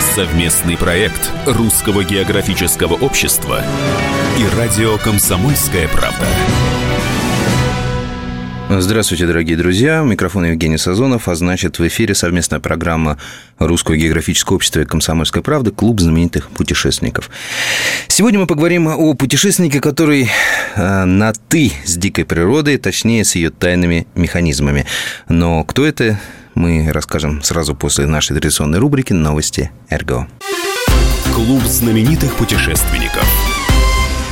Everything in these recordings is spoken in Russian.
Совместный проект Русского географического общества и радио «Комсомольская правда». Здравствуйте, дорогие друзья. Микрофон Евгений Сазонов, а значит, в эфире совместная программа Русского географического общества и «Комсомольская правда» «Клуб знаменитых путешественников». Сегодня мы поговорим о путешественнике, который э, на «ты» с дикой природой, точнее, с ее тайными механизмами. Но кто это, мы расскажем сразу после нашей традиционной рубрики «Новости РГО». Клуб знаменитых путешественников –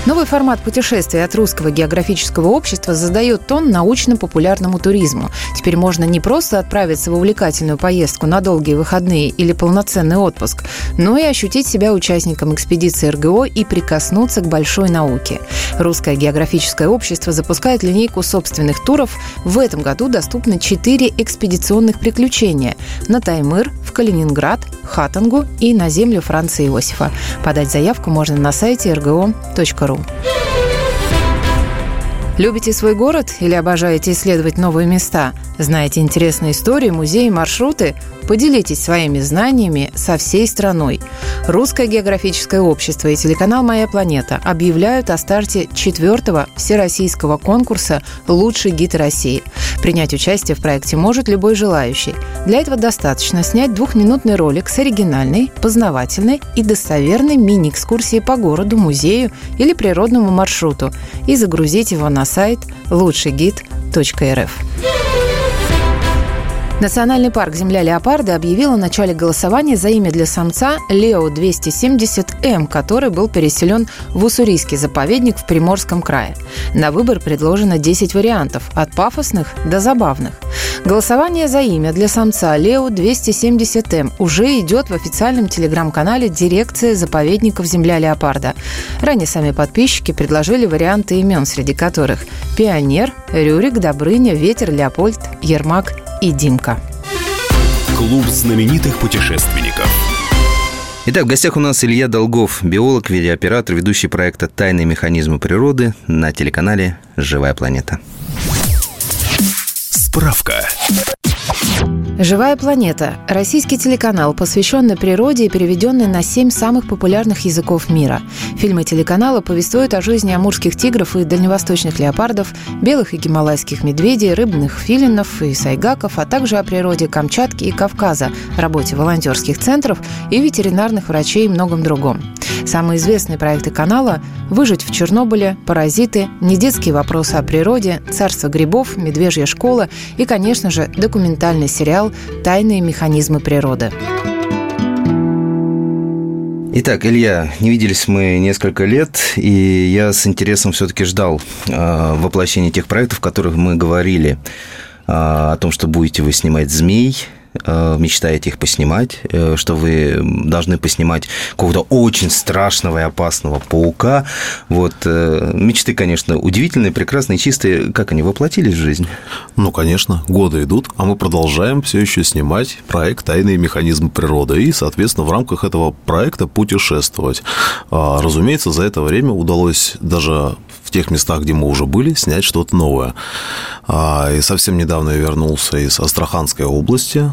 Новый формат путешествия от Русского географического общества задает тон научно-популярному туризму. Теперь можно не просто отправиться в увлекательную поездку на долгие выходные или полноценный отпуск, но и ощутить себя участником экспедиции РГО и прикоснуться к большой науке. Русское географическое общество запускает линейку собственных туров. В этом году доступны четыре экспедиционных приключения на Таймыр, в Калининград, Хатангу и на землю Франца Иосифа. Подать заявку можно на сайте rgo.ru ру. Любите свой город или обожаете исследовать новые места? Знаете интересные истории, музеи, маршруты? Поделитесь своими знаниями со всей страной. Русское географическое общество и телеканал «Моя планета» объявляют о старте четвертого всероссийского конкурса «Лучший гид России». Принять участие в проекте может любой желающий. Для этого достаточно снять двухминутный ролик с оригинальной, познавательной и достоверной мини-экскурсией по городу, музею или природному маршруту и загрузить его на сайт лучшийгид.рф. Национальный парк «Земля леопарда» объявил о начале голосования за имя для самца Лео 270М, который был переселен в Уссурийский заповедник в Приморском крае. На выбор предложено 10 вариантов, от пафосных до забавных. Голосование за имя для самца Лео 270М уже идет в официальном телеграм-канале дирекции заповедников «Земля леопарда». Ранее сами подписчики предложили варианты имен, среди которых «Пионер», «Рюрик», «Добрыня», «Ветер», «Леопольд», «Ермак» и Димка. Клуб знаменитых путешественников. Итак, в гостях у нас Илья Долгов, биолог, видеооператор, ведущий проекта «Тайные механизмы природы» на телеканале «Живая планета». Справка. «Живая планета» – российский телеканал, посвященный природе и переведенный на семь самых популярных языков мира. Фильмы телеканала повествуют о жизни амурских тигров и дальневосточных леопардов, белых и гималайских медведей, рыбных филинов и сайгаков, а также о природе Камчатки и Кавказа, работе волонтерских центров и ветеринарных врачей и многом другом. Самые известные проекты канала – «Выжить в Чернобыле», «Паразиты», «Недетские вопросы о природе», «Царство грибов», «Медвежья школа» и, конечно же, документальный сериал «Тайные механизмы природы». Итак, Илья, не виделись мы несколько лет, и я с интересом все-таки ждал э, воплощения тех проектов, о которых мы говорили, э, о том, что будете вы снимать «Змей», мечтаете их поснимать, э, что вы должны поснимать какого-то очень страшного и опасного паука. Вот э, мечты, конечно, удивительные, прекрасные, чистые. Как они воплотились в жизнь? Ну, конечно, годы идут, а мы продолжаем все еще снимать проект «Тайные механизмы природы» и, соответственно, в рамках этого проекта путешествовать. А, разумеется, за это время удалось даже в тех местах, где мы уже были, снять что-то новое. А, и совсем недавно я вернулся из Астраханской области,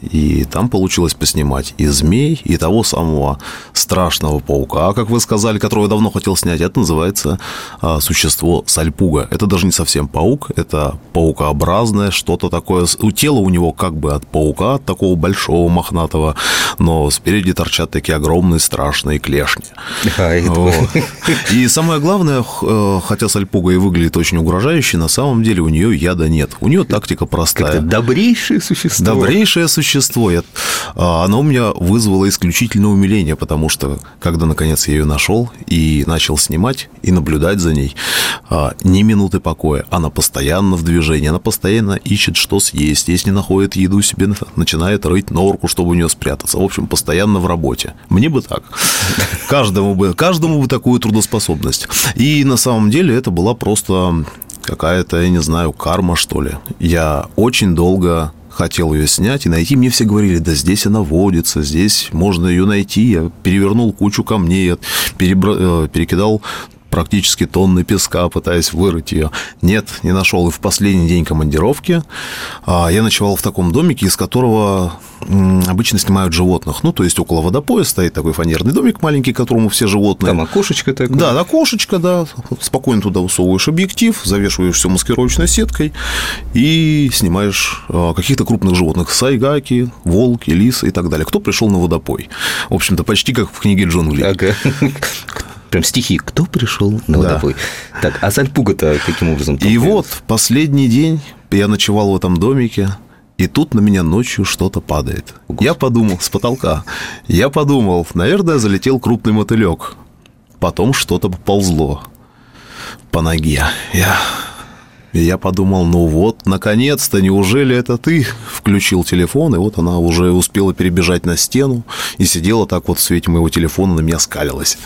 и там получилось поснимать и змей, и того самого страшного паука, как вы сказали, которого я давно хотел снять. Это называется а, существо сальпуга. Это даже не совсем паук, это паукообразное, что-то такое. У тела у него как бы от паука, от такого большого мохнатого, но спереди торчат такие огромные страшные клешни. И самое главное, э, хотя сальпуга и выглядит очень угрожающе, на самом деле у нее яда нет. У нее тактика простая. Добрейшее существо. Добрейшее существо. Я, а, оно у меня вызвало исключительное умиление, потому что, когда, наконец, я ее нашел и начал снимать и наблюдать за ней, а, ни минуты покоя. Она постоянно в движении, она постоянно ищет, что съесть. Если не находит еду себе, начинает рыть норку, чтобы у нее спрятаться. В общем, постоянно в работе. Мне бы так. Каждому бы, каждому бы такую трудоспособность. И на самом деле это была просто какая-то, я не знаю, карма, что ли. Я очень долго хотел ее снять и найти. Мне все говорили, да здесь она водится, здесь можно ее найти. Я перевернул кучу камней, перебра... Э, перекидал практически тонны песка, пытаясь вырыть ее. Нет, не нашел. И в последний день командировки а, я ночевал в таком домике, из которого обычно снимают животных. Ну, то есть около водопоя стоит такой фанерный домик маленький, которому все животные. Там окошечко такое. Да, окошечко, да. Спокойно туда усовываешь объектив, завешиваешь все маскировочной сеткой и снимаешь а, каких-то крупных животных. Сайгаки, волки, лисы и так далее. Кто пришел на водопой? В общем-то, почти как в книге Джунглей. Ага. Прям стихи. Кто пришел на водопой? Да. Так, а Сальпуга-то каким образом? И появился? вот последний день я ночевал в этом домике, и тут на меня ночью что-то падает. Господи. Я подумал, с потолка. Я подумал, наверное, залетел крупный мотылек. Потом что-то поползло по ноге. Я и я подумал, ну вот, наконец-то, неужели это ты включил телефон? И вот она уже успела перебежать на стену и сидела так вот в свете моего телефона, на меня скалилась.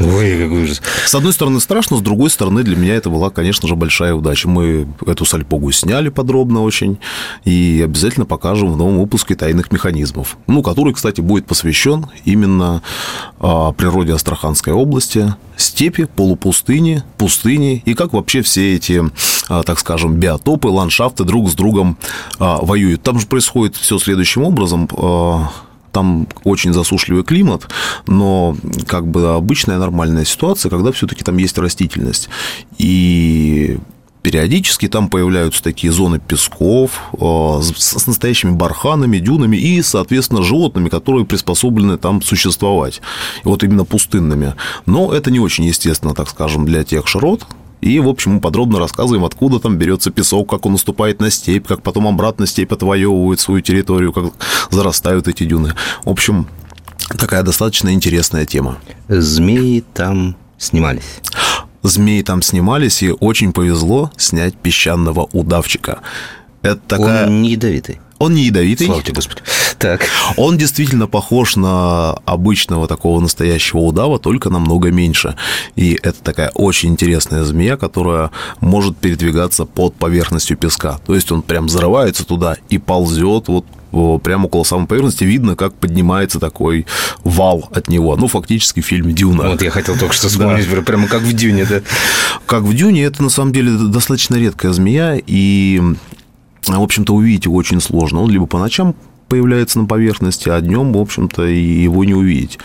Ой, какой ужас. С одной стороны страшно, с другой стороны для меня это была, конечно же, большая удача. Мы эту сальпогу сняли подробно очень и обязательно покажем в новом выпуске «Тайных механизмов», ну, который, кстати, будет посвящен именно а, природе Астраханской области, степи, полупустыни, пустыни и как вообще все эти, а, так скажем, биотопы, ландшафты друг с другом а, воюют. Там же происходит все следующим образом там очень засушливый климат, но как бы обычная нормальная ситуация, когда все-таки там есть растительность. И периодически там появляются такие зоны песков э, с настоящими барханами, дюнами и, соответственно, животными, которые приспособлены там существовать. Вот именно пустынными. Но это не очень естественно, так скажем, для тех широт, и, в общем, мы подробно рассказываем, откуда там берется песок, как он наступает на степь, как потом обратно степь отвоевывает свою территорию, как зарастают эти дюны. В общем, такая достаточно интересная тема. Змеи там снимались. Змеи там снимались, и очень повезло снять песчаного удавчика. Это такая... Он не ядовитый. Он не ядовитый. Слава тебе, Господи. Так. Он действительно похож на обычного такого настоящего удава, только намного меньше. И это такая очень интересная змея, которая может передвигаться под поверхностью песка. То есть он прям взрывается туда и ползет вот прямо около самой поверхности видно, как поднимается такой вал от него. Ну, фактически в фильме «Дюна». Вот я хотел только что вспомнить, да. прямо как в «Дюне», да? Как в «Дюне» это, на самом деле, достаточно редкая змея, и в общем-то, увидеть его очень сложно. Он либо по ночам появляется на поверхности, а днем, в общем-то, его не увидеть.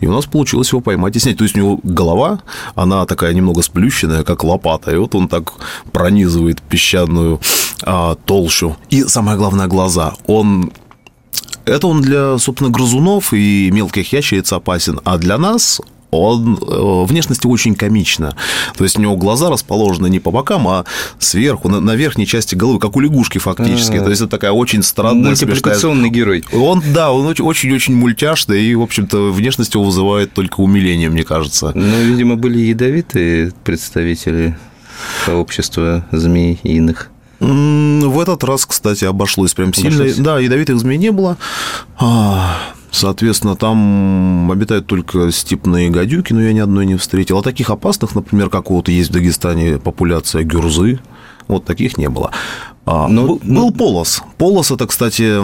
И у нас получилось его поймать и снять. То есть у него голова, она такая немного сплющенная, как лопата. И вот он так пронизывает песчаную а, толщу. И самое главное, глаза. Он это он для, собственно, грызунов и мелких ящериц опасен, а для нас он э, внешности очень комично. То есть у него глаза расположены не по бокам, а сверху, на, на верхней части головы, как у лягушки фактически. А-а-а. То есть это такая очень странная... Мультипликационный смешная... герой. Он, да, он очень-очень мультяшный, и, в общем-то, внешность его вызывает только умиление, мне кажется. Ну, видимо, были ядовитые представители сообщества змей и иных. В этот раз, кстати, обошлось прям сильно. Обошлось. Да, ядовитых змей не было. А, Соответственно, там обитают только степные гадюки, но я ни одной не встретил. А таких опасных, например, как вот есть в Дагестане популяция гюрзы, вот таких не было. А, но, был, но... был полос. Полос это, кстати,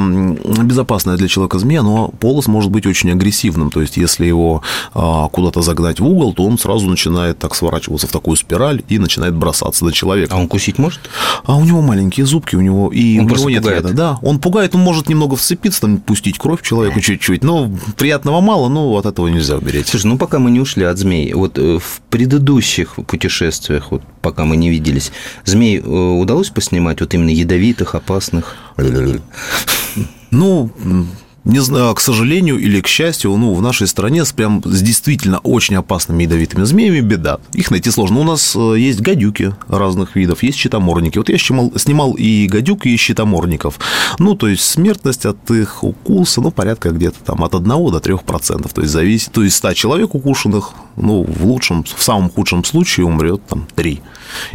безопасная для человека змея, но полос может быть очень агрессивным. То есть, если его а, куда-то загнать в угол, то он сразу начинает так сворачиваться в такую спираль и начинает бросаться на человека. А он кусить может? А у него маленькие зубки, у него и он у него нет пугает. Яда. Да, он пугает, он может немного вцепиться, там, пустить кровь человеку чуть-чуть, но приятного мало, но от этого нельзя уберечь. Слушай, ну пока мы не ушли от змей, вот э, в предыдущих путешествиях, вот пока мы не виделись, змей э, удалось поснимать вот именно ядовитых, опасных? Ну, не знаю, к сожалению или к счастью, ну, в нашей стране с прям с действительно очень опасными ядовитыми змеями беда. Их найти сложно. У нас э, есть гадюки разных видов, есть щитоморники. Вот я снимал, снимал и гадюк, и щитоморников. Ну, то есть смертность от их укуса, ну, порядка где-то там от 1 до 3 процентов. То есть зависит, то есть 100 человек укушенных, ну, в лучшем, в самом худшем случае умрет там 3.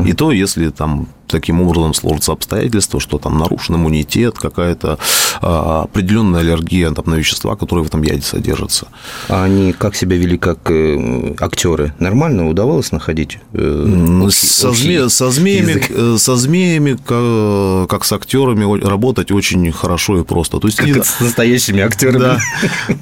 И то, если там таким образом сложатся обстоятельства, что там нарушен иммунитет, какая-то а, определенная аллергия там, на вещества, которые в этом яде содержатся. А они как себя вели как э, актеры? Нормально удавалось находить? Э, общий, со, зме, со, змеями, язык? Э, со змеями, как, как с актерами, работать очень хорошо и просто. То есть как они, с настоящими актерами. Да,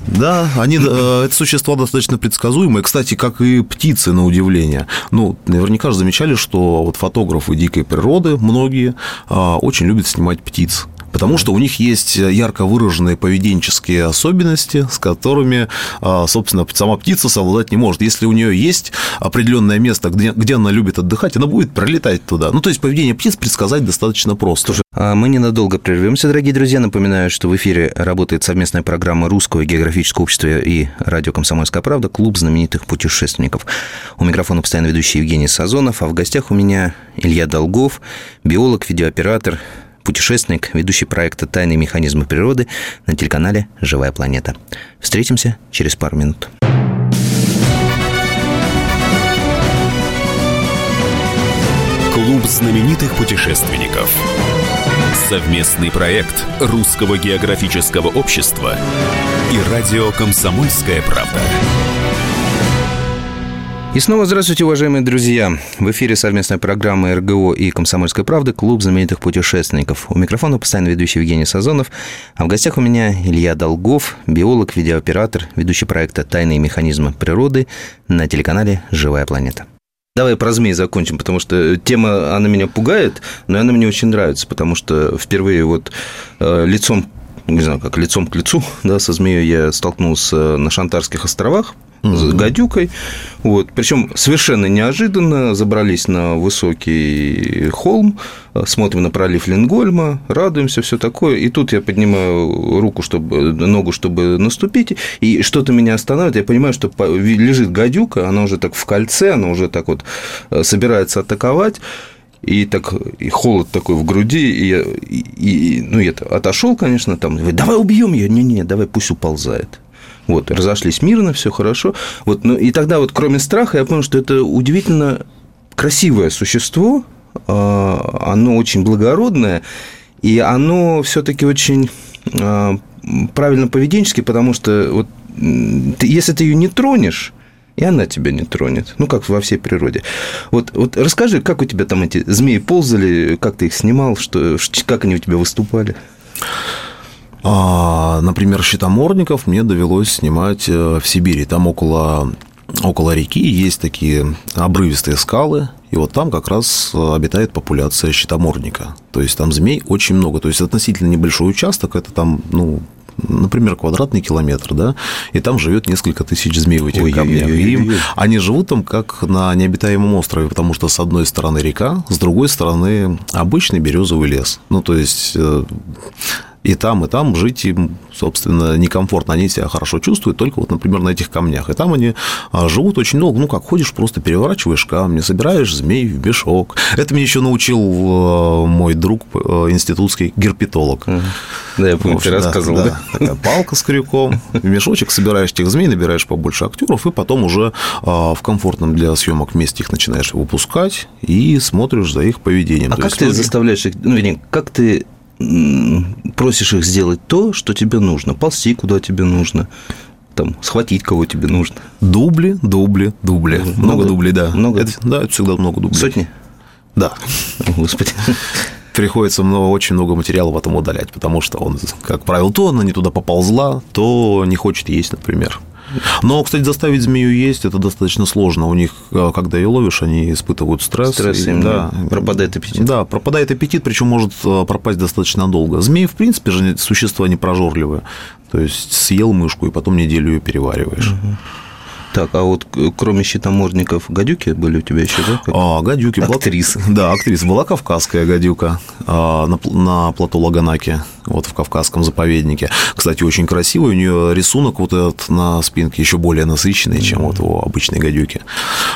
да они, это существа достаточно предсказуемые. Кстати, как и птицы, на удивление. Ну, наверняка же замечали, что вот фотографы дикой природы народы, многие, а, очень любят снимать птиц. Потому что у них есть ярко выраженные поведенческие особенности, с которыми, а, собственно, сама птица совладать не может. Если у нее есть определенное место, где, где она любит отдыхать, она будет пролетать туда. Ну, то есть поведение птиц предсказать достаточно просто. А мы ненадолго прервемся, дорогие друзья. Напоминаю, что в эфире работает совместная программа Русского географического общества и радио «Комсомольская правда» «Клуб знаменитых путешественников». У микрофона постоянно ведущий Евгений Сазонов, а в гостях у меня Илья Долгов, биолог, видеооператор, путешественник, ведущий проекта «Тайные механизмы природы» на телеканале «Живая планета». Встретимся через пару минут. Клуб знаменитых путешественников. Совместный проект Русского географического общества и радио «Комсомольская правда». И снова здравствуйте, уважаемые друзья. В эфире совместная программа РГО и «Комсомольской правды» «Клуб знаменитых путешественников». У микрофона постоянно ведущий Евгений Сазонов, а в гостях у меня Илья Долгов, биолог, видеооператор, ведущий проекта «Тайные механизмы природы» на телеканале «Живая планета». Давай про змей закончим, потому что тема, она меня пугает, но она мне очень нравится, потому что впервые вот э, лицом не знаю, как лицом к лицу, да, со змеей я столкнулся на Шантарских островах, с гадюкой. Вот. Причем совершенно неожиданно забрались на высокий холм, смотрим на пролив Лингольма, радуемся, все такое. И тут я поднимаю руку, чтобы, ногу, чтобы наступить, и что-то меня останавливает. Я понимаю, что лежит гадюка, она уже так в кольце, она уже так вот э, собирается атаковать. И так и холод такой в груди, и, и, и ну, я отошел, конечно, там, давай убьем ее, не-не, давай пусть уползает. Вот, разошлись мирно, все хорошо. Вот, ну, и тогда вот, кроме страха, я понял, что это удивительно красивое существо, а, оно очень благородное, и оно все-таки очень а, правильно поведенчески, потому что вот если ты ее не тронешь, и она тебя не тронет. Ну, как во всей природе. Вот, вот расскажи, как у тебя там эти змеи ползали, как ты их снимал, что, как они у тебя выступали? А, например, щитоморников мне довелось снимать э, в Сибири. Там около, около реки есть такие обрывистые скалы, и вот там как раз э, обитает популяция щитоморника. То есть там змей очень много. То есть относительно небольшой участок, это там, ну, например, квадратный километр, да, и там живет несколько тысяч змей в этих ой, камнях. Ой, ой, и им, они живут там как на необитаемом острове, потому что с одной стороны река, с другой стороны обычный березовый лес. Ну, то есть э, и там, и там жить им, собственно, некомфортно. Они себя хорошо чувствуют только вот, например, на этих камнях. И там они а, живут очень долго. Ну, как ходишь, просто переворачиваешь камни, собираешь змей в мешок. Это мне еще научил э, мой друг, э, институтский герпетолог. Да, я помню, ты рассказывал. Да, да. Такая палка с крюком, в мешочек собираешь этих змей, набираешь побольше актеров, и потом уже а, в комфортном для съемок месте их начинаешь выпускать и смотришь за их поведением. А То как ты заставляешь их, ну, вернее, как ты просишь их сделать то, что тебе нужно, ползти, куда тебе нужно, там, схватить, кого тебе нужно. Дубли, дубли, дубли. Много, много дублей, да. Много? Это, да, это всегда много дублей. Сотни? Да. О, Господи. Приходится много, очень много материала потом удалять, потому что он, как правило, то она не туда поползла, то не хочет есть, например. Но, кстати, заставить змею есть это достаточно сложно. У них, э, когда ее ловишь, они испытывают стресс. Стресс, и, да, пропадает аппетит. Да, пропадает аппетит, причем может э, пропасть достаточно долго. Змеи, в принципе, же существа не прожорливые. То есть съел мышку и потом неделю ее перевариваешь. Угу. Так, а вот кроме щитомордников, гадюки были у тебя еще, да? А, гадюки. Актриса. Да, актриса. Была кавказская гадюка а, на, на плато Лаганаки, вот в Кавказском заповеднике. Кстати, очень красивый. У нее рисунок вот этот на спинке еще более насыщенный, чем вот у обычной гадюки.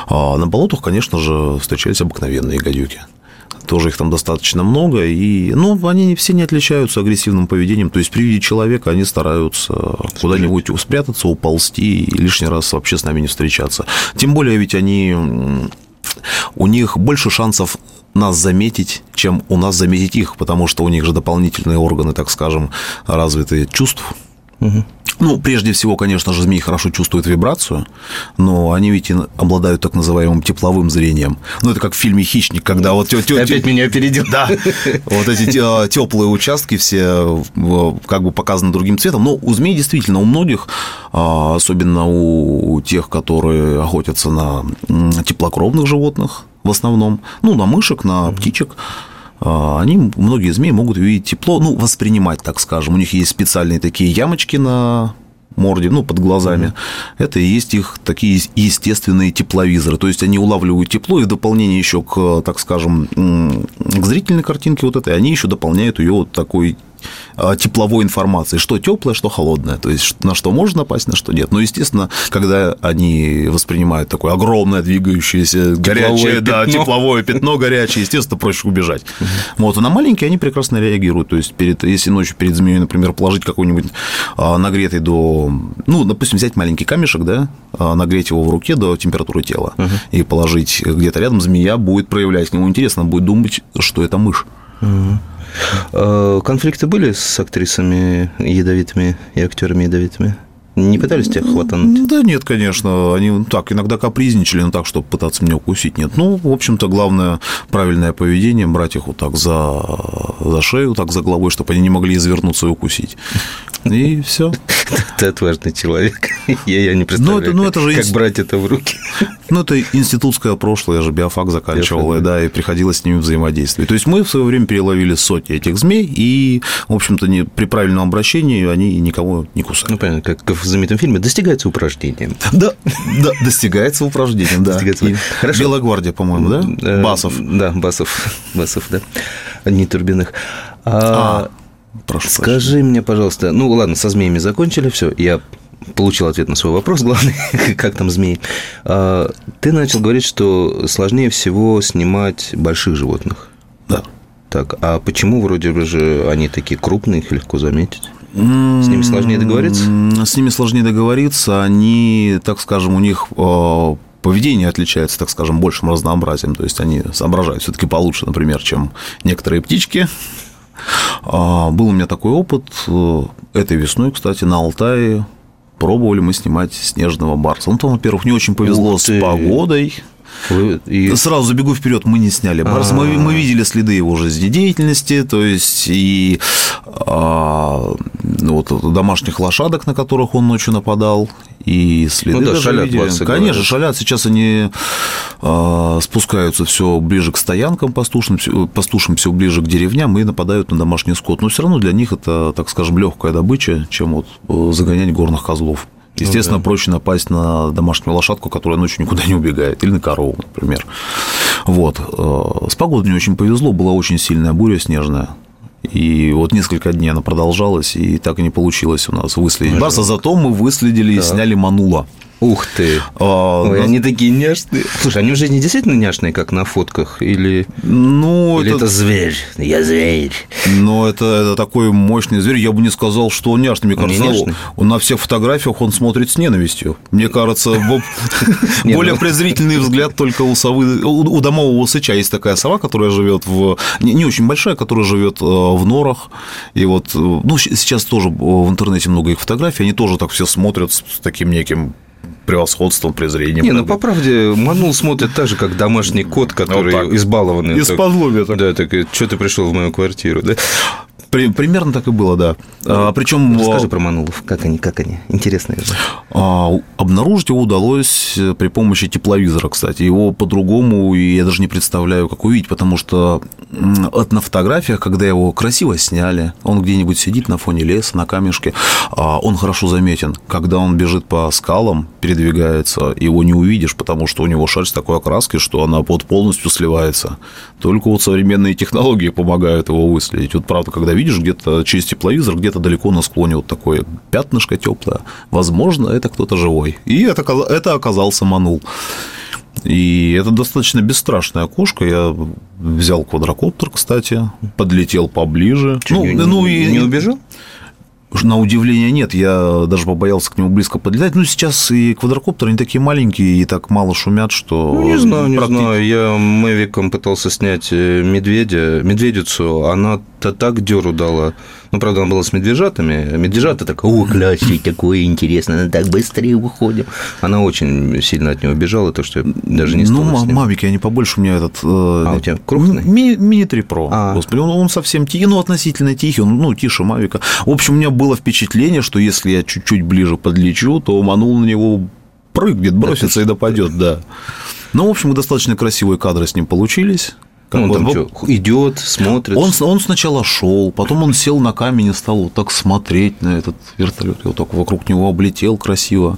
А на болотах, конечно же, встречались обыкновенные гадюки тоже их там достаточно много, и, ну, они все не отличаются агрессивным поведением, то есть при виде человека они стараются куда-нибудь спрятаться, уползти и лишний раз вообще с нами не встречаться. Тем более ведь они, у них больше шансов нас заметить, чем у нас заметить их, потому что у них же дополнительные органы, так скажем, развитые чувств. Угу. Ну, прежде всего, конечно же, змеи хорошо чувствуют вибрацию, но они ведь обладают так называемым тепловым зрением. Ну, это как в фильме «Хищник», когда вот... Ты опять меня опередил. Да, вот эти теплые участки все как бы показаны другим цветом. Но у змей действительно, у многих, а, особенно у тех, которые охотятся на теплокровных животных в основном, ну, на мышек, на птичек, а, они, многие змеи могут видеть тепло, ну, воспринимать, так скажем. У них есть специальные такие ямочки на морде, ну, под глазами, mm-hmm. это и есть их такие естественные тепловизоры. То есть они улавливают тепло, и в дополнение еще к, так скажем, к зрительной картинке вот этой, они еще дополняют ее вот такой а, тепловой информации, что теплое, что холодное, то есть на что можно напасть, на что нет. Но, естественно, когда они воспринимают такое огромное двигающееся горячее, пятно. да, тепловое пятно горячее, естественно, проще убежать. Угу. Вот, а на маленькие они прекрасно реагируют, то есть перед, если ночью перед змеей, например, положить какой-нибудь а, нагретый до, ну, допустим, взять маленький камешек, да, а, нагреть его в руке до температуры тела угу. и положить где-то рядом, змея будет проявлять к нему интересно, будет думать, что это мышь. Угу. Э, конфликты были с актрисами ядовитыми и актерами ядовитыми? Не пытались тебя хватануть? Да нет, конечно. Они так иногда капризничали, но так, чтобы пытаться меня укусить, нет. Ну, в общем-то, главное правильное поведение, брать их вот так за, за шею, так за головой, чтобы они не могли извернуться и укусить. И все. Ты отважный человек. Я, я не представляю, ну, это, ну, это же как, как брать это в руки. Ну, это институтское прошлое, я же биофак заканчивал, биофак, да, и приходилось с ними взаимодействовать. То есть мы в свое время переловили сотни этих змей, и, в общем-то, не, при правильном обращении они никого не кусают. Ну, понятно, как в знаменитом фильме «Достигается упражнением». Да, да, достигается упражнением, да. Хорошо. Белогвардия, по-моему, да? Э, Басов. Да, Басов, Басов, да. Не Турбиных. А, а Прошу Скажи прощения. мне, пожалуйста, ну ладно, со змеями закончили, все, я получил ответ на свой вопрос, главный, как там змеи. А, ты начал говорить, что сложнее всего снимать больших животных. Да. Так, а почему вроде бы же они такие крупные, их легко заметить? С ними сложнее договориться? С ними сложнее договориться, они, так скажем, у них а, поведение отличается, так скажем, большим разнообразием. То есть они соображают все-таки получше, например, чем некоторые птички. А, был у меня такой опыт э, этой весной, кстати, на Алтае пробовали мы снимать снежного барса. Ну, там, во-первых, не очень повезло с погодой. Вы, и... Сразу забегу вперед, мы не сняли барса. Мы, мы видели следы его жизнедеятельности, то есть и а, вот, домашних лошадок, на которых он ночью нападал, и следы ну, да, даже шалят, видели. Конечно, говорят. шалят. Сейчас они а, спускаются все ближе к стоянкам пастушным, пастушим все ближе к деревням и нападают на домашний скот. Но все равно для них это, так скажем, легкая добыча, чем вот э, загонять горных козлов. Естественно, ну, да. проще напасть на домашнюю лошадку, которая ночью никуда не убегает, или на корову, например. Вот. Э, с погодой не очень повезло, была очень сильная буря снежная. И вот несколько дней она продолжалась, и так и не получилось у нас выследить барса. Зато мы выследили да. и сняли манула. Ух ты! А, Ой, нас... они такие няшные. Слушай, они уже не действительно няшные, как на фотках? Или, ну, или это... это зверь? Я зверь. Ну, это, это такой мощный зверь. Я бы не сказал, что он няшный. Мне кажется, няшный? он на всех фотографиях он смотрит с ненавистью. Мне кажется, более ну. презрительный взгляд только у совы, у домового сыча есть такая сова, которая живет в не очень большая, которая живет э, в норах. И вот, э, ну, сейчас тоже в интернете много их фотографий, они тоже так все смотрят с таким неким превосходством, презрением. Не, ну по правде, Манул смотрит так же, как домашний кот, который вот избалованный. Из-под так, Да, так, что ты пришел в мою квартиру, да? При, примерно так и было, да. А, причем... Расскажи про манулов, как они, как они, интересно. А, обнаружить его удалось при помощи тепловизора, кстати. Его по-другому я даже не представляю, как увидеть, потому что на фотографиях, когда его красиво сняли, он где-нибудь сидит на фоне леса, на камешке, а, он хорошо заметен. Когда он бежит по скалам, передвигается, его не увидишь, потому что у него шерсть такой окраски, что она под полностью сливается. Только вот современные технологии помогают его выследить. Вот правда, когда видишь где-то через тепловизор, где-то далеко на склоне вот такое пятнышко теплое, возможно, это кто-то живой. И это, это оказался манул. И это достаточно бесстрашная кошка. Я взял квадрокоптер, кстати, подлетел поближе. Что, ну, не, ну, и не убежал? На удивление нет, я даже побоялся к нему близко подлетать. Ну, сейчас и квадрокоптеры, они такие маленькие и так мало шумят, что... Ну, не знаю, не практи... знаю. Я Мэвиком пытался снять э, медведя, медведицу, она то так дёру дала. Ну, правда, она была с медвежатами. Медвежата так, о, классик, такое интересно, она так быстрее уходим. Она очень сильно от него бежала, то, что я даже не стал Ну, мавики, они побольше у меня этот... Э, а у тебя крупный? Ми- Мини-3 Pro. А. Господи, он, он совсем тихий, ну, относительно тихий, он, ну, тише мавика. В общем, у меня было впечатление, что если я чуть-чуть ближе подлечу, то манул на него прыгнет, бросится и допадет, да. Ну, в общем, достаточно красивые кадры с ним получились. Как он, он там что, идет, смотрит. Он, он сначала шел, потом он сел на камень и стал вот так смотреть на этот вертолет. И вот так вокруг него облетел красиво.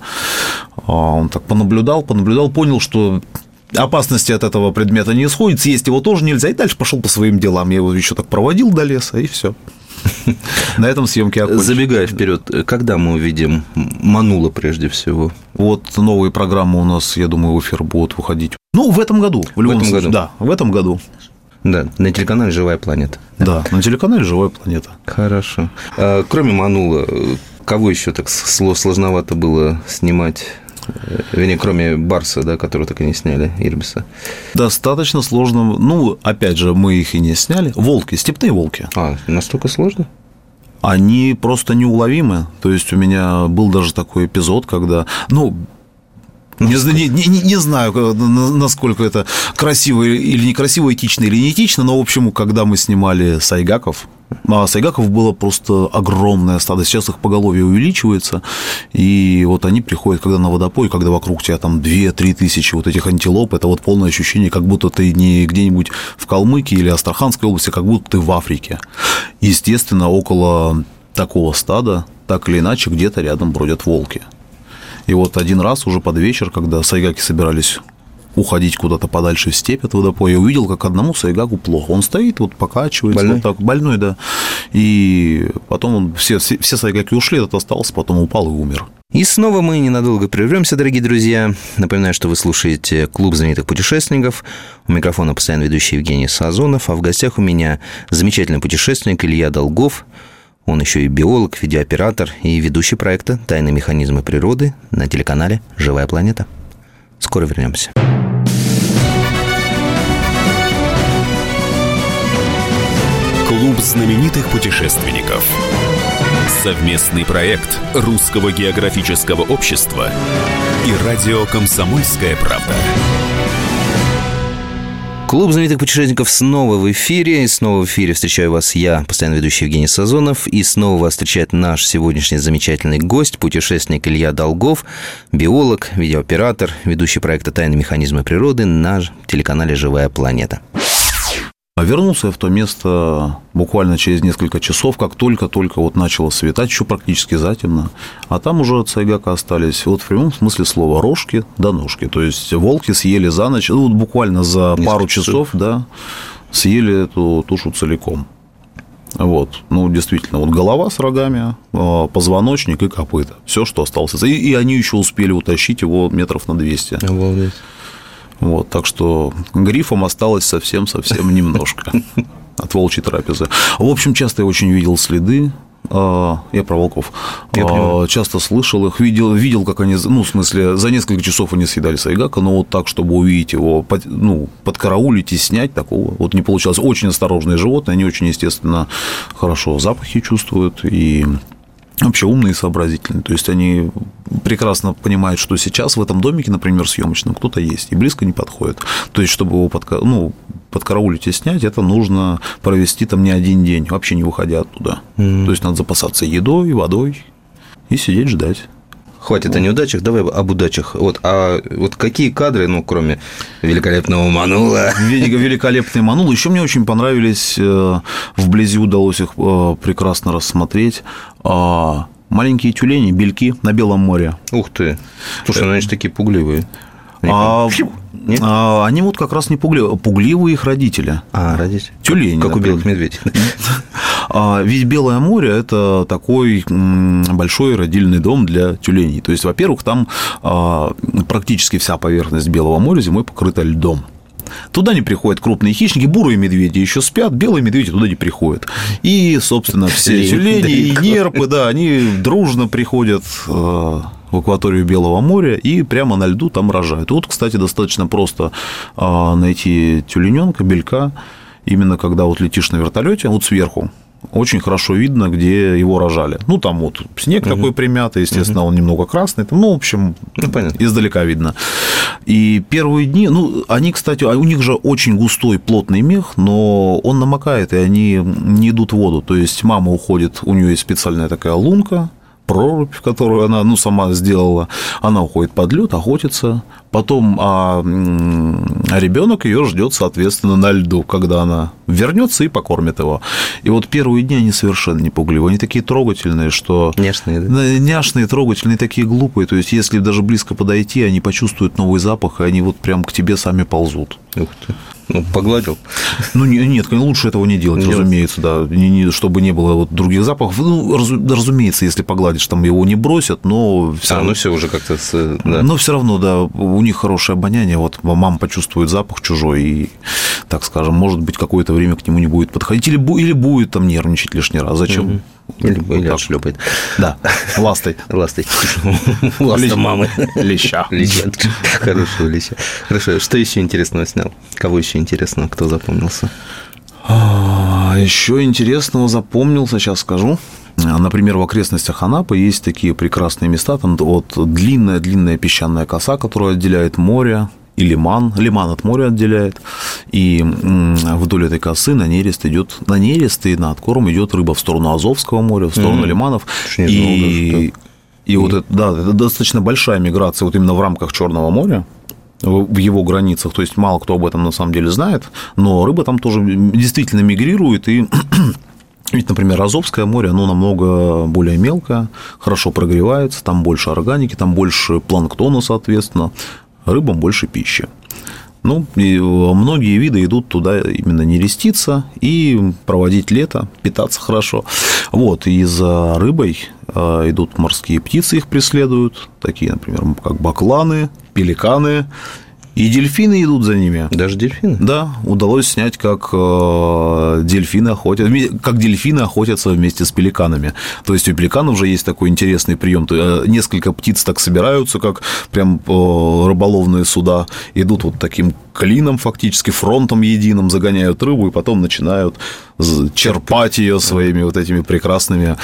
А он так понаблюдал, понаблюдал, понял, что опасности от этого предмета не исходит, съесть его тоже нельзя, и дальше пошел по своим делам. Я его еще так проводил до леса, и все. На этом съемки окончены. Забегая вперед, когда мы увидим Манула прежде всего? Вот новые программы у нас, я думаю, в эфир будут выходить. Ну, в этом году. В, в этом случае. году? Да, в этом году. Да, на телеканале «Живая планета». Да, на телеканале «Живая планета». Хорошо. А, кроме Манула, кого еще так сложновато было снимать? Вернее, кроме Барса, да, которого так и не сняли, Ирбиса. Достаточно сложно. Ну, опять же, мы их и не сняли. Волки, степные волки. А, настолько сложно? Они просто неуловимы. То есть у меня был даже такой эпизод, когда, ну, не, не, не, не знаю, насколько это красиво или некрасиво, этично или не этично, но, в общем, когда мы снимали Сайгаков, а Сайгаков было просто огромное стадо. Сейчас их поголовье увеличивается, и вот они приходят, когда на водопой, когда вокруг тебя там 2-3 тысячи вот этих антилоп, это вот полное ощущение, как будто ты не где-нибудь в Калмыкии или Астраханской области, как будто ты в Африке. Естественно, около такого стада, так или иначе, где-то рядом бродят волки – и вот один раз уже под вечер, когда сайгаки собирались уходить куда-то подальше в степь от водопоя, я увидел, как одному сайгаку плохо. Он стоит, вот покачивается, больной? вот так, больной, да. И потом он, все, все, все сайгаки ушли, этот остался, потом упал и умер. И снова мы ненадолго прервемся, дорогие друзья. Напоминаю, что вы слушаете «Клуб знаменитых путешественников». У микрофона постоянно ведущий Евгений Сазонов, а в гостях у меня замечательный путешественник Илья Долгов – он еще и биолог, видеооператор и ведущий проекта «Тайные механизмы природы» на телеканале «Живая планета». Скоро вернемся. Клуб знаменитых путешественников. Совместный проект Русского географического общества и радио «Комсомольская правда». Клуб знаменитых путешественников снова в эфире. И снова в эфире встречаю вас я, постоянно ведущий Евгений Сазонов. И снова вас встречает наш сегодняшний замечательный гость, путешественник Илья Долгов, биолог, видеооператор, ведущий проекта «Тайные механизмы природы» на телеканале «Живая планета». А вернулся я в то место буквально через несколько часов, как только-только вот начало светать, еще практически затемно. А там уже от Сайгака остались, вот в прямом смысле слова, рожки до ножки. То есть волки съели за ночь, ну, вот буквально за несколько пару часов, часов, да, съели эту тушу целиком. Вот, ну, действительно, вот голова с рогами, а, позвоночник и копыта. Все, что осталось. И, и они еще успели утащить его метров на 200. Обалдеть. Вот, так что грифом осталось совсем-совсем немножко от волчьей трапезы. В общем, часто я очень видел следы а, я про волков. Я а, часто слышал их, видел, видел, как они, ну, в смысле, за несколько часов они съедали сайгака, но вот так, чтобы увидеть его, под, ну, подкараулить и снять, такого вот не получалось. Очень осторожные животные, они очень, естественно, хорошо запахи чувствуют и вообще умные и сообразительные. То есть они прекрасно понимают, что сейчас в этом домике, например, съемочном кто-то есть, и близко не подходит. То есть, чтобы его подка... ну, подкараулить и снять, это нужно провести там не один день, вообще не выходя оттуда. То есть надо запасаться едой, водой и сидеть ждать. Хватит о неудачах, давай об удачах. Вот, а вот какие кадры, ну, кроме великолепного Манула? Великолепный Манул. Еще мне очень понравились, э, вблизи удалось их э, прекрасно рассмотреть. А, маленькие тюлени, бельки на Белом море. Ух ты. Слушай, ну они же такие пугливые. А, а, они вот как раз не пугливые, пугливые их родители. А, родители. Тюлени. Как, как у белых медведей. А, ведь Белое море – это такой большой родильный дом для тюленей. То есть, во-первых, там а, практически вся поверхность Белого моря зимой покрыта льдом. Туда не приходят крупные хищники, бурые медведи еще спят, белые медведи туда не приходят. И, собственно, все тюлени и нерпы, да, они дружно приходят а, в акваторию Белого моря и прямо на льду там рожают. Вот, кстати, достаточно просто найти тюлененка, белька, именно когда вот летишь на вертолете, вот сверху, очень хорошо видно, где его рожали. Ну, там вот снег угу. такой примятый, естественно, угу. он немного красный. ну, в общем, ну, понятно. издалека видно. И первые дни, ну, они, кстати, у них же очень густой, плотный мех, но он намокает, и они не идут в воду. То есть мама уходит, у нее есть специальная такая лунка, прорубь, которую она ну, сама сделала, она уходит под лед, охотится, потом а, ребенок ее ждет, соответственно, на льду, когда она вернется и покормит его. И вот первые дни они совершенно не пугливые, они такие трогательные, что... Няшные, да? Няшные, трогательные, такие глупые, то есть если даже близко подойти, они почувствуют новый запах, и они вот прям к тебе сами ползут. Ух ты. Ну, погладил. Ну, нет, лучше этого не делать, нет. разумеется, да. Не, не, чтобы не было вот других запахов. Ну, раз, разумеется, если погладишь, там его не бросят, но все а, равно. ну все уже как-то. Да. Но все равно, да, у них хорошее обоняние. Вот мама почувствует запах чужой и, так скажем, может быть, какое-то время к нему не будет подходить. Или, или будет там нервничать лишний раз. Зачем? Угу. Или, вот или отшлепает. Да, ластой. Ластой. Ласта мамы. Леща. Леща. Хорошего леща. Хорошо, что еще интересного снял? Кого еще интересного, кто запомнился? А, еще интересного запомнился, сейчас скажу. Например, в окрестностях Анапы есть такие прекрасные места, там вот длинная-длинная песчаная коса, которая отделяет море и лиман, лиман от моря отделяет, и вдоль этой косы на нерест идет, на нерест и на откорм идет рыба в сторону Азовского моря, в сторону mm-hmm. лиманов, и, и вот это, да, это достаточно большая миграция вот именно в рамках Черного моря, в его границах, то есть мало кто об этом на самом деле знает, но рыба там тоже действительно мигрирует, и ведь, например, Азовское море, оно намного более мелкое, хорошо прогревается, там больше органики, там больше планктона, соответственно, рыбам больше пищи. Ну, и многие виды идут туда именно нереститься и проводить лето, питаться хорошо. Вот, и за рыбой а, идут морские птицы, их преследуют, такие, например, как бакланы, пеликаны, и дельфины идут за ними. Даже дельфины? Да, удалось снять, как э, дельфины охотятся, как дельфины охотятся вместе с пеликанами. То есть у пеликанов уже есть такой интересный прием. Э, несколько птиц так собираются, как прям э, рыболовные суда, идут вот таким клином фактически, фронтом единым, загоняют рыбу и потом начинают черпать ее своими вот этими прекрасными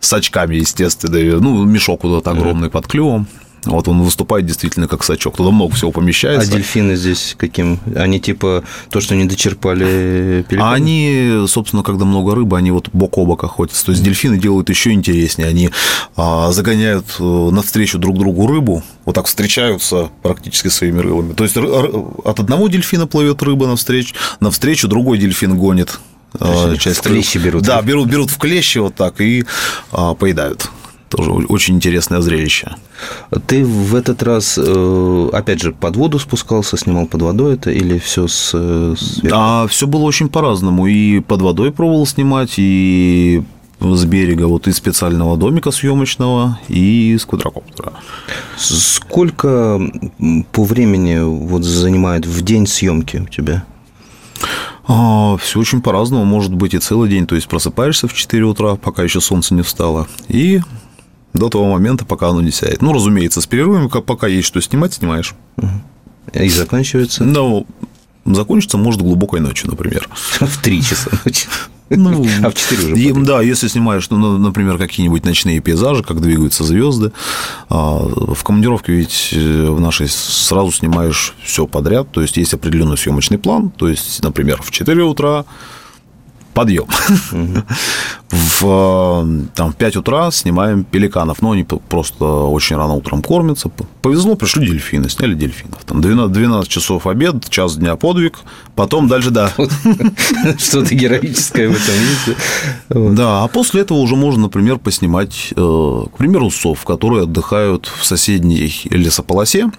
сачками, естественно. Ну, мешок вот этот огромный под клювом. Вот он выступает действительно как сачок. Туда много всего помещается. А дельфины здесь каким? Они типа то, что не дочерпали пеликаны? Они, собственно, когда много рыбы, они вот бок о бок охотятся. То есть дельфины делают еще интереснее. Они а, загоняют э, навстречу друг другу рыбу, вот так встречаются практически своими рылами. То есть от одного дельфина плывет рыба навстречу, навстречу другой дельфин гонит а, часть в клещи берут. Да, берут, берут в клещи вот так и а, поедают. Тоже очень интересное зрелище. Ты в этот раз, э, опять же, под воду спускался, снимал под водой это или все с... с... А все было очень по-разному. И под водой пробовал снимать, и с берега, вот из специального домика съемочного и с квадрокоптера. Сколько по времени вот занимает в день съемки у тебя? А, все очень по-разному, может быть и целый день. То есть просыпаешься в 4 утра, пока еще солнце не встало, и до того момента, пока оно не сядет. Ну, разумеется, с перерывами, пока есть что снимать, снимаешь. И заканчивается? Ну, закончится может глубокой ночью, например. В три часа ночи. Ну, а в 4 уже. Да, если снимаешь, ну, например, какие-нибудь ночные пейзажи, как двигаются звезды. А, в командировке ведь э, в нашей сразу снимаешь все подряд. То есть есть определенный съемочный план. То есть, например, в 4 утра подъем. В, там, в 5 утра снимаем пеликанов, но они просто очень рано утром кормятся. Повезло, пришли дельфины, сняли дельфинов. Там 12, 12 часов обед, час дня подвиг, потом дальше, да. Что-то героическое в этом есть. Да, а после этого уже можно, например, поснимать, э, к примеру, сов, которые отдыхают в соседней лесополосе,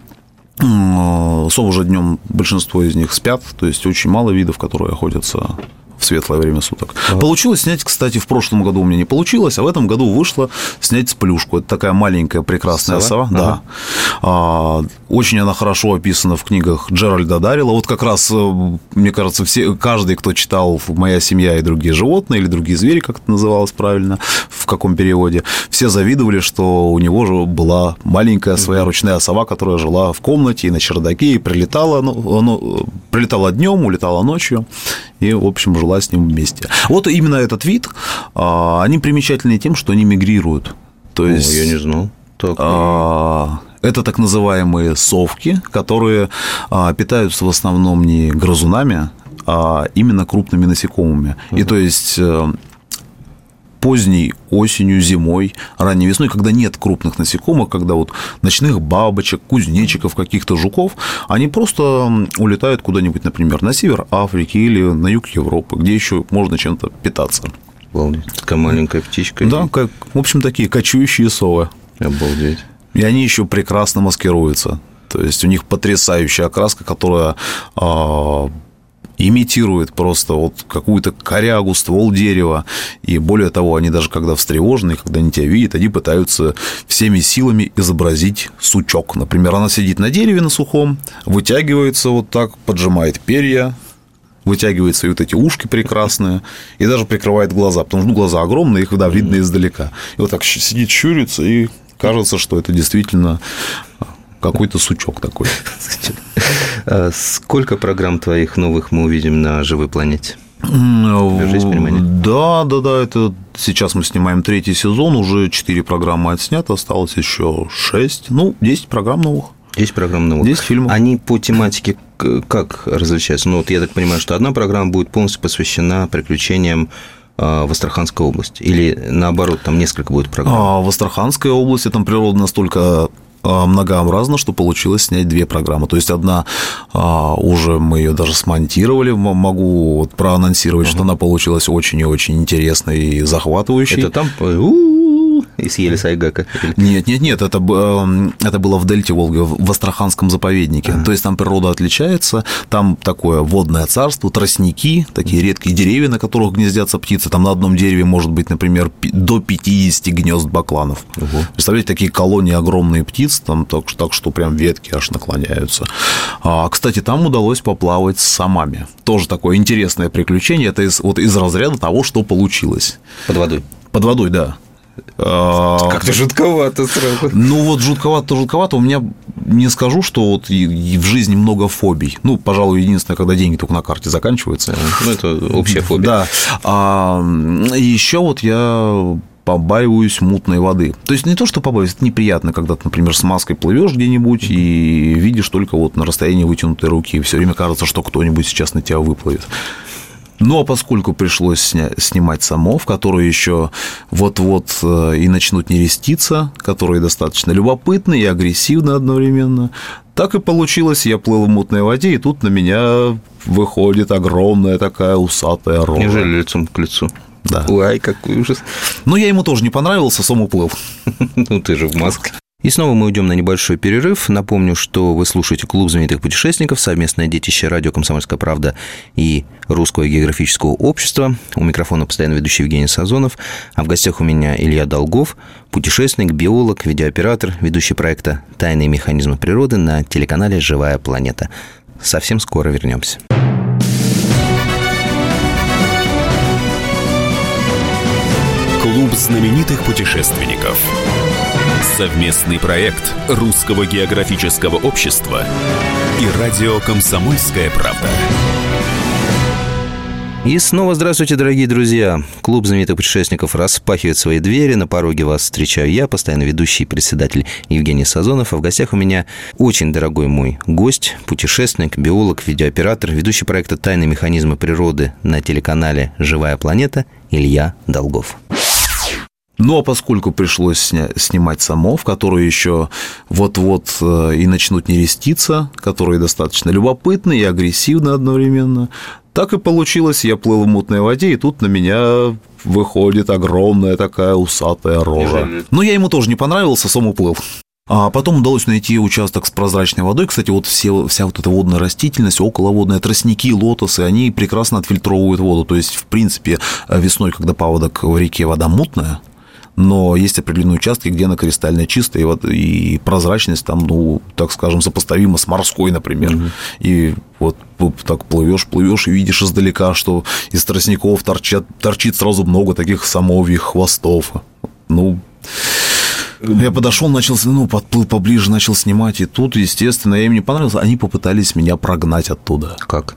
Совы уже днем большинство из них спят, то есть очень мало видов, которые охотятся в светлое время суток. Ага. Получилось снять, кстати, в прошлом году у меня не получилось, а в этом году вышло снять сплюшку. Это такая маленькая прекрасная сова. сова ага. Да. А, очень она хорошо описана в книгах Джеральда Дарила. Вот как раз, э, мне кажется, все, каждый, кто читал «Моя семья и другие животные» или «Другие звери», как это называлось правильно, в каком переводе, все завидовали, что у него же была маленькая своя ручная сова, которая жила в комнате и на чердаке, и прилетала, ну, ну, прилетала днем, улетала ночью, и, в общем, жила жила с ним вместе. Вот именно этот вид, а, они примечательны тем, что они мигрируют. То есть, О, я не знал. Так. А, это так называемые совки, которые а, питаются в основном не грызунами, а именно крупными насекомыми. Угу. И то есть э, поздней осенью, зимой, ранней весной, когда нет крупных насекомых, когда вот ночных бабочек, кузнечиков, каких-то жуков, они просто улетают куда-нибудь, например, на север Африки или на юг Европы, где еще можно чем-то питаться. Обалдеть. Такая маленькая птичка. Да, как, в общем, такие кочующие совы. Обалдеть. И они еще прекрасно маскируются. То есть у них потрясающая окраска, которая а, имитирует просто вот какую-то корягу, ствол дерева. И более того, они даже когда встревожены, когда они тебя видят, они пытаются всеми силами изобразить сучок. Например, она сидит на дереве на сухом, вытягивается вот так, поджимает перья, вытягивает свои вот эти ушки прекрасные и даже прикрывает глаза, потому что ну, глаза огромные, их да, видно издалека. И вот так сидит, щурится, и кажется, что это действительно какой-то сучок такой. А сколько программ твоих новых мы увидим на живой планете? Да, да, да, это сейчас мы снимаем третий сезон, уже четыре программы отснято, осталось еще шесть, ну, 10 программ новых. 10 программ новых. 10 фильмов. Они по тематике как различаются? Ну, вот я так понимаю, что одна программа будет полностью посвящена приключениям а, в Астраханской области? Или наоборот, там несколько будет программ? А, в Астраханской области там природа настолько многообразно, что получилось снять две программы. То есть одна а, уже мы ее даже смонтировали, могу вот проанонсировать, uh-huh. что она получилась очень и очень интересной и захватывающей. Это там и съели сайгака? Нет, нет, нет, это, эм, это было в Дельте Волги, в Астраханском заповеднике. А. То есть там природа отличается, там такое водное царство, тростники, такие редкие деревья, на которых гнездятся птицы. Там на одном дереве может быть, например, до 50 гнезд бакланов. Угу. Представляете, такие колонии огромные птиц, там так, так что прям ветки аж наклоняются. А, кстати, там удалось поплавать с самами. Тоже такое интересное приключение. Это из, вот из разряда того, что получилось. Под водой. Под водой, да. А, Как-то жутковато сразу. Ну вот жутковато, жутковато. У меня не скажу, что вот в жизни много фобий. Ну, пожалуй, единственное, когда деньги только на карте заканчиваются. Ну, это общая фобия. Да. А, еще вот я побаиваюсь мутной воды. То есть не то, что побаиваюсь, это неприятно, когда ты, например, с маской плывешь где-нибудь и видишь только вот на расстоянии вытянутой руки. Все время кажется, что кто-нибудь сейчас на тебя выплывет. Ну, а поскольку пришлось сня- снимать самов, которые еще вот-вот э, и начнут нереститься, которые достаточно любопытны и агрессивны одновременно, так и получилось, я плыл в мутной воде, и тут на меня выходит огромная такая усатая рожа. Неужели лицом к лицу? Да. Ой, какой ужас. Ну, я ему тоже не понравился, сам уплыл. Ну, ты же в маске. И снова мы уйдем на небольшой перерыв. Напомню, что вы слушаете «Клуб знаменитых путешественников», совместное детище радио «Комсомольская правда» и Русского географического общества. У микрофона постоянно ведущий Евгений Сазонов. А в гостях у меня Илья Долгов, путешественник, биолог, видеооператор, ведущий проекта «Тайные механизмы природы» на телеканале «Живая планета». Совсем скоро вернемся. Клуб знаменитых путешественников – Совместный проект Русского географического общества и радио «Комсомольская правда». И снова здравствуйте, дорогие друзья. Клуб знаменитых путешественников распахивает свои двери. На пороге вас встречаю я, постоянно ведущий председатель Евгений Сазонов. А в гостях у меня очень дорогой мой гость, путешественник, биолог, видеооператор, ведущий проекта «Тайные механизмы природы» на телеканале «Живая планета» Илья Долгов. Ну, а поскольку пришлось сня- снимать самов, которые еще вот-вот э, и начнут нереститься, которые достаточно любопытны и агрессивны одновременно, так и получилось, я плыл в мутной воде, и тут на меня выходит огромная такая усатая рожа. Но я ему тоже не понравился, сам уплыл. А потом удалось найти участок с прозрачной водой. Кстати, вот все, вся вот эта водная растительность, околоводные тростники, лотосы, они прекрасно отфильтровывают воду. То есть, в принципе, весной, когда паводок в реке вода мутная, но есть определенные участки, где она кристально чистая, и, вот, и прозрачность там, ну, так скажем, сопоставима с морской, например. Угу. И вот так плывешь, плывешь и видишь издалека, что из тростников торчат, торчит сразу много таких самовьих хвостов. Ну, я подошел, начал, ну, подплыл поближе, начал снимать, и тут, естественно, я им не понравился, они попытались меня прогнать оттуда. Как?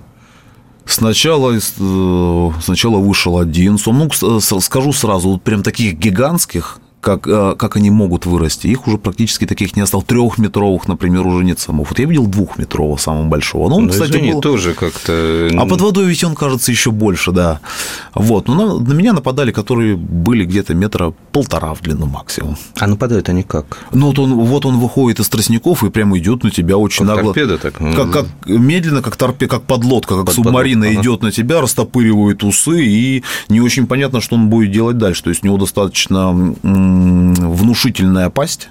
Сначала, э, сначала вышел один сом. Ну, скажу сразу, вот прям таких гигантских как, э, как они могут вырасти. Их уже практически таких не осталось. Трехметровых, например, уже нет самов. Вот я видел двухметрового самого большого. Но он, Но, кстати, извини, был... тоже как-то... А под водой ведь он кажется еще больше, да. Вот. Но на, на меня нападали, которые были где-то метра полтора в длину максимум. А нападают они как? Ну, вот он, вот он выходит из тростников и прямо идет на тебя очень как нагло. торпеда так? Как, как медленно, как торпе, как подлодка, как под, субмарина под... идет ага. на тебя, растопыривает усы, и не очень понятно, что он будет делать дальше. То есть у него достаточно внушительная пасть.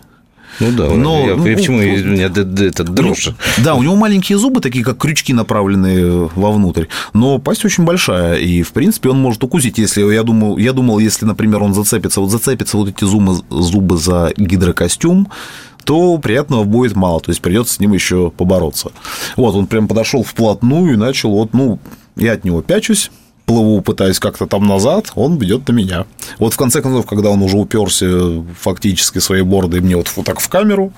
Ну да, но я, ну, почему ну, меня это дрожь? Да, у него маленькие зубы, такие как крючки, направленные вовнутрь, но пасть очень большая, и в принципе он может укусить, если я думал, я думал, если, например, он зацепится, вот зацепится вот эти зубы, зубы за гидрокостюм, то приятного будет мало, то есть придется с ним еще побороться. Вот он прям подошел вплотную и начал вот, ну, я от него пячусь, плыву, пытаюсь как-то там назад, он ведет на меня. Вот в конце концов, когда он уже уперся фактически своей бордой мне вот, вот так в камеру,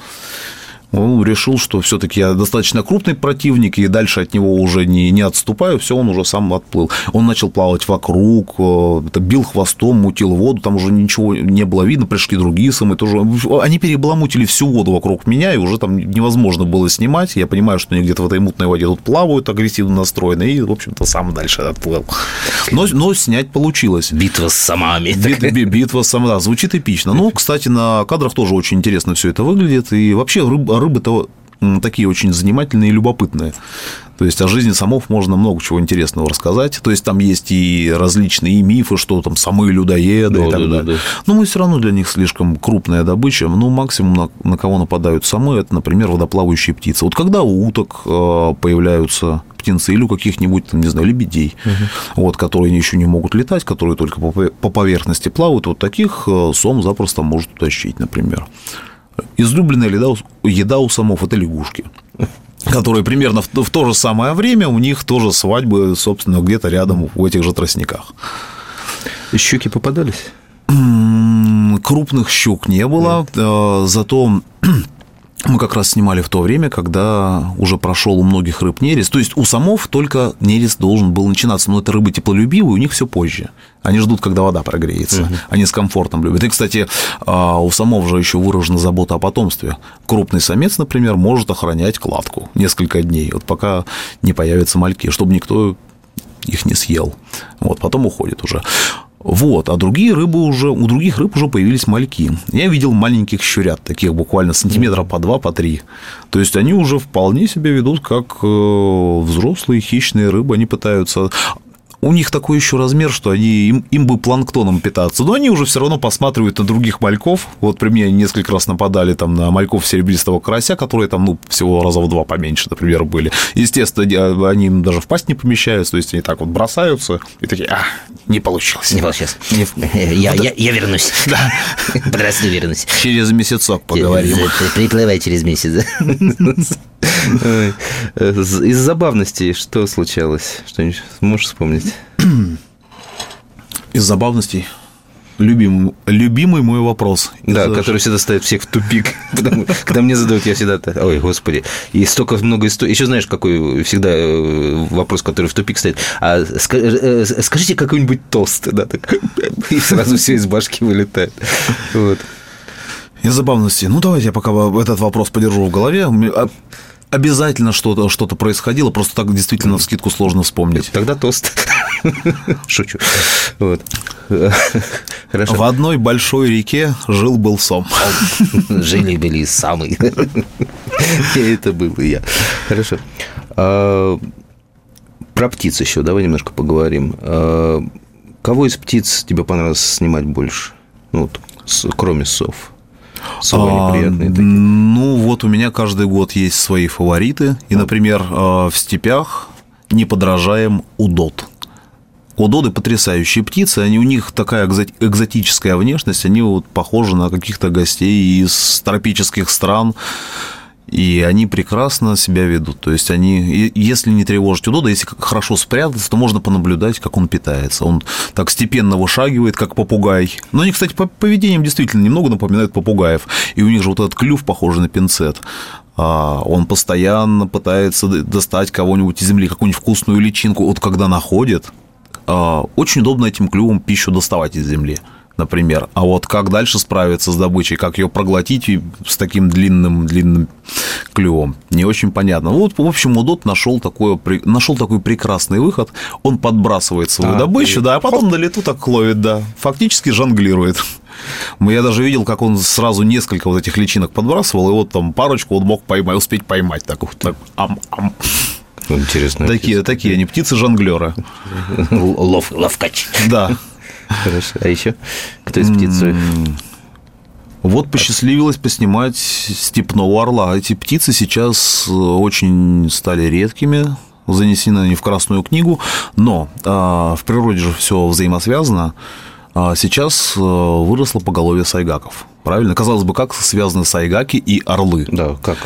он решил, что все-таки я достаточно крупный противник, и дальше от него уже не, не отступаю, все, он уже сам отплыл. Он начал плавать вокруг, э, бил хвостом, мутил воду, там уже ничего не было видно, пришли другие самы тоже. Они перебаламутили всю воду вокруг меня, и уже там невозможно было снимать. Я понимаю, что они где-то в этой мутной воде тут плавают, агрессивно настроены, и, в общем-то, сам дальше отплыл. Но, но снять получилось. Битва с самами. Бит, битва с самами, да, звучит эпично. Ну, кстати, на кадрах тоже очень интересно все это выглядит, и вообще рыба рыбы-то такие очень занимательные и любопытные. То есть о жизни самов можно много чего интересного рассказать. То есть там есть и различные мифы, что там самые людоеды да, и так да, далее. Да, да. Но мы все равно для них слишком крупная добыча. Ну, максимум, на, на кого нападают самы, это, например, водоплавающие птицы. Вот когда у уток э, появляются птенцы или у каких-нибудь, не знаю, лебедей, угу. вот, которые еще не могут летать, которые только по поверхности плавают, вот таких э, сом запросто может утащить, например. Излюбленная еда у, еда у самов – это лягушки которые примерно в, в то же самое время у них тоже свадьбы, собственно, где-то рядом в этих же тростниках. Щуки попадались? Крупных щук не было, Нет. Э, зато мы как раз снимали в то время, когда уже прошел у многих рыб нерест. То есть у самов только нерест должен был начинаться, но это рыбы теплолюбивые, у них все позже. Они ждут, когда вода прогреется. Угу. Они с комфортом любят. И, кстати, а, у самов же еще выражена забота о потомстве. Крупный самец, например, может охранять кладку несколько дней, вот пока не появятся мальки, чтобы никто их не съел. Вот, потом уходит уже. Вот, а другие рыбы уже, у других рыб уже появились мальки. Я видел маленьких щурят, таких буквально сантиметра по два, по три. То есть они уже вполне себя ведут как э, взрослые хищные рыбы. Они пытаются у них такой еще размер, что они, им, им бы планктоном питаться, но они уже все равно посматривают на других мальков. Вот при мне несколько раз нападали там на мальков серебристого карася, которые там, ну, всего раза в два поменьше, например, были. Естественно, они им даже в пасть не помещаются, то есть они так вот бросаются и такие, а, не получилось. Не получилось. Не... Я, я, я вернусь. Да. Подрасту вернусь. Через месяцок поговорим. Приплывай через месяц. Из забавностей что случалось? Что-нибудь можешь вспомнить? Из забавностей? Любимый, любимый мой вопрос. Да, Из... который всегда ставит всех в тупик. Потому, когда мне задают, я всегда... Ой, господи. И столько много историй. Еще знаешь, какой всегда э, вопрос, который в тупик стоит. А э, э, скажите какой-нибудь тост. Да, так, и сразу все из башки вылетает. Вот. Из забавности. Ну, давайте я пока этот вопрос подержу в голове. Обязательно что-то что происходило, просто так действительно в скидку сложно вспомнить. Тогда тост. Шучу. Вот. Хорошо. В одной большой реке жил-был сом. Жили-были самый. Это был я. Хорошо. А, про птиц еще давай немножко поговорим. А, кого из птиц тебе понравилось снимать больше? Ну, вот, кроме сов. Совы а, неприятные такие. Ну, вот у меня каждый год есть свои фавориты. И, например, а, в степях не подражаем удот. Удоды потрясающие птицы, они, у них такая экзотическая внешность, они вот похожи на каких-то гостей из тропических стран и они прекрасно себя ведут. То есть они, если не тревожить удода, если хорошо спрятаться, то можно понаблюдать, как он питается. Он так степенно вышагивает, как попугай. Но они, кстати, по поведением действительно немного напоминают попугаев. И у них же вот этот клюв похожий на пинцет. А, он постоянно пытается достать кого-нибудь из земли, какую-нибудь вкусную личинку. Вот когда находит, а, очень удобно этим клювом пищу доставать из земли например. А вот как дальше справиться с добычей, как ее проглотить с таким длинным, длинным клювом, не очень понятно. Ну, вот, в общем, Удот нашел, такое, нашел такой прекрасный выход. Он подбрасывает свою а, добычу, и... да, а потом на лету так ловит, да. Фактически жонглирует. Я даже видел, как он сразу несколько вот этих личинок подбрасывал, и вот там парочку он мог поймать, успеть поймать. Так, так ам, ам. Интересно. Такие, такие они, птицы-жонглеры. Лов, ловкач. Да. Хорошо. А еще кто из птиц? Вот посчастливилось поснимать степного орла. Эти птицы сейчас э, очень стали редкими, занесены они в Красную книгу, но а, в природе же все взаимосвязано. А сейчас э, выросло поголовье сайгаков. Правильно? Казалось бы, как связаны сайгаки и орлы? Да, как?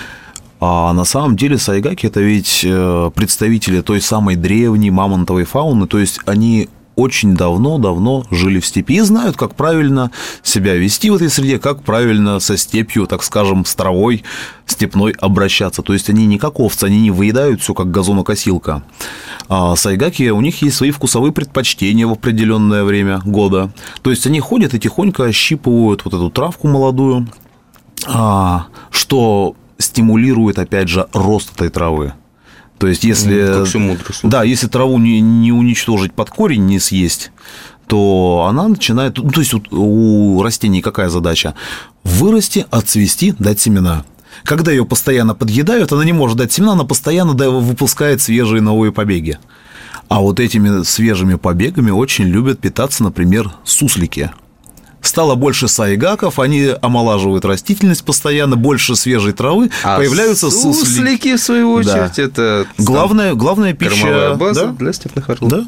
А на самом деле сайгаки это ведь э, представители той самой древней мамонтовой фауны, то есть они очень давно-давно жили в степи и знают, как правильно себя вести в этой среде, как правильно со степью, так скажем, с травой степной обращаться. То есть они не как овцы, они не выедают все как газонокосилка. А сайгаки, у них есть свои вкусовые предпочтения в определенное время года. То есть они ходят и тихонько ощипывают вот эту травку молодую, а, что стимулирует, опять же, рост этой травы. То есть, если... Да, если траву не, не уничтожить под корень, не съесть, то она начинает... Ну, то есть, у растений какая задача? Вырасти, отцвести, дать семена. Когда ее постоянно подъедают, она не может дать семена, она постоянно выпускает свежие новые побеги. А вот этими свежими побегами очень любят питаться, например, суслики – стало больше сайгаков, они омолаживают растительность постоянно, больше свежей травы, а появляются суслики. суслики, в свою очередь, да. это... Главная, главная пища... база да? для степных орлов. Да.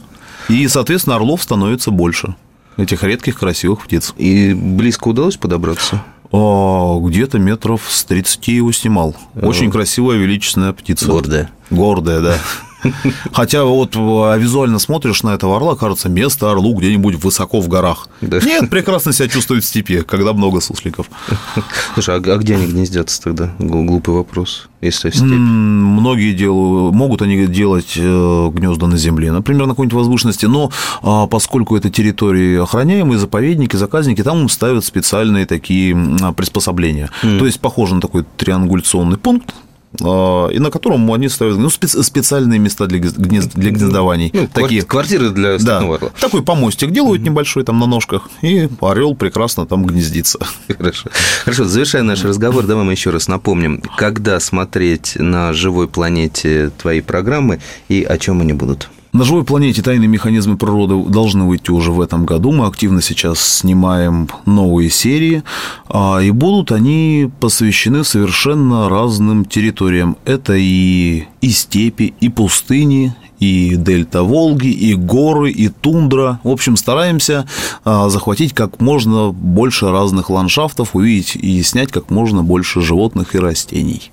И, соответственно, орлов становится больше, этих редких красивых птиц. И близко удалось подобраться? А, где-то метров с 30 его снимал. Очень красивая, величественная птица. Гордая. Гордая, да. Хотя вот а, визуально смотришь на этого орла, кажется, место орлу где-нибудь высоко в горах. Да. Нет, прекрасно себя чувствует в степи, когда много сусликов. Слушай, а, а где они гнездятся тогда? Глупый вопрос. Если в степи. Многие делают, могут они делать э, гнезда на земле, например, на какой-нибудь возвышенности, но а, поскольку это территории охраняемые, заповедники, заказники, там им ставят специальные такие приспособления. Mm. То есть похоже на такой триангуляционный пункт, и на котором они ставят ну, специ- специальные места для, гнезд, для гнездований. Ну, такие квартиры для да, орла. Такой помостик делают небольшой там на ножках, и орел прекрасно там гнездится. Хорошо. Хорошо, завершая наш разговор, давай мы еще раз напомним, когда смотреть на живой планете твои программы и о чем они будут. На живой планете тайные механизмы природы должны выйти уже в этом году. Мы активно сейчас снимаем новые серии, а, и будут они посвящены совершенно разным территориям. Это и, и степи, и пустыни, и дельта Волги, и горы, и тундра. В общем, стараемся а, захватить как можно больше разных ландшафтов, увидеть и снять как можно больше животных и растений.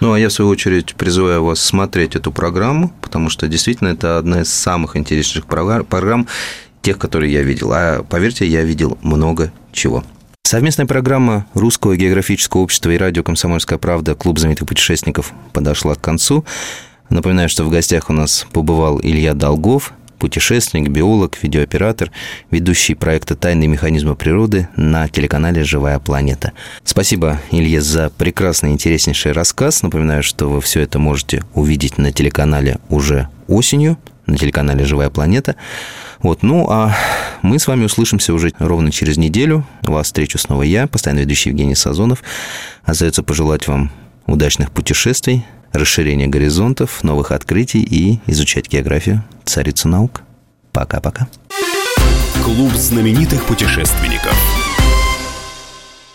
Ну, а я, в свою очередь, призываю вас смотреть эту программу, потому что действительно это одна из самых интереснейших программ тех, которые я видел. А поверьте, я видел много чего. Совместная программа Русского географического общества и радио «Комсомольская правда» «Клуб знаменитых путешественников» подошла к концу. Напоминаю, что в гостях у нас побывал Илья Долгов, путешественник, биолог, видеооператор, ведущий проекта «Тайные механизмы природы» на телеканале «Живая планета». Спасибо, Илья, за прекрасный, интереснейший рассказ. Напоминаю, что вы все это можете увидеть на телеканале уже осенью, на телеканале «Живая планета». Вот, ну, а мы с вами услышимся уже ровно через неделю. Вас встречу снова я, постоянно ведущий Евгений Сазонов. Остается пожелать вам удачных путешествий, расширения горизонтов, новых открытий и изучать географию, царицу наук. Пока-пока. Клуб знаменитых путешественников.